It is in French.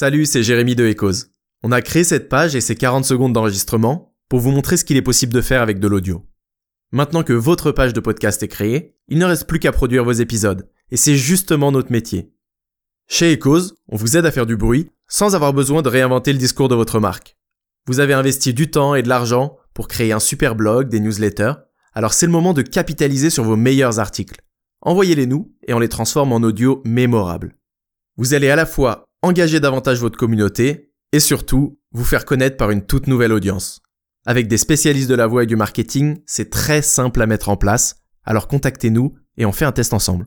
Salut, c'est Jérémy de Echoes. On a créé cette page et ces 40 secondes d'enregistrement pour vous montrer ce qu'il est possible de faire avec de l'audio. Maintenant que votre page de podcast est créée, il ne reste plus qu'à produire vos épisodes, et c'est justement notre métier. Chez Echoes, on vous aide à faire du bruit sans avoir besoin de réinventer le discours de votre marque. Vous avez investi du temps et de l'argent pour créer un super blog, des newsletters, alors c'est le moment de capitaliser sur vos meilleurs articles. Envoyez-les nous et on les transforme en audio mémorable. Vous allez à la fois engager davantage votre communauté et surtout vous faire connaître par une toute nouvelle audience. Avec des spécialistes de la voix et du marketing, c'est très simple à mettre en place, alors contactez-nous et on fait un test ensemble.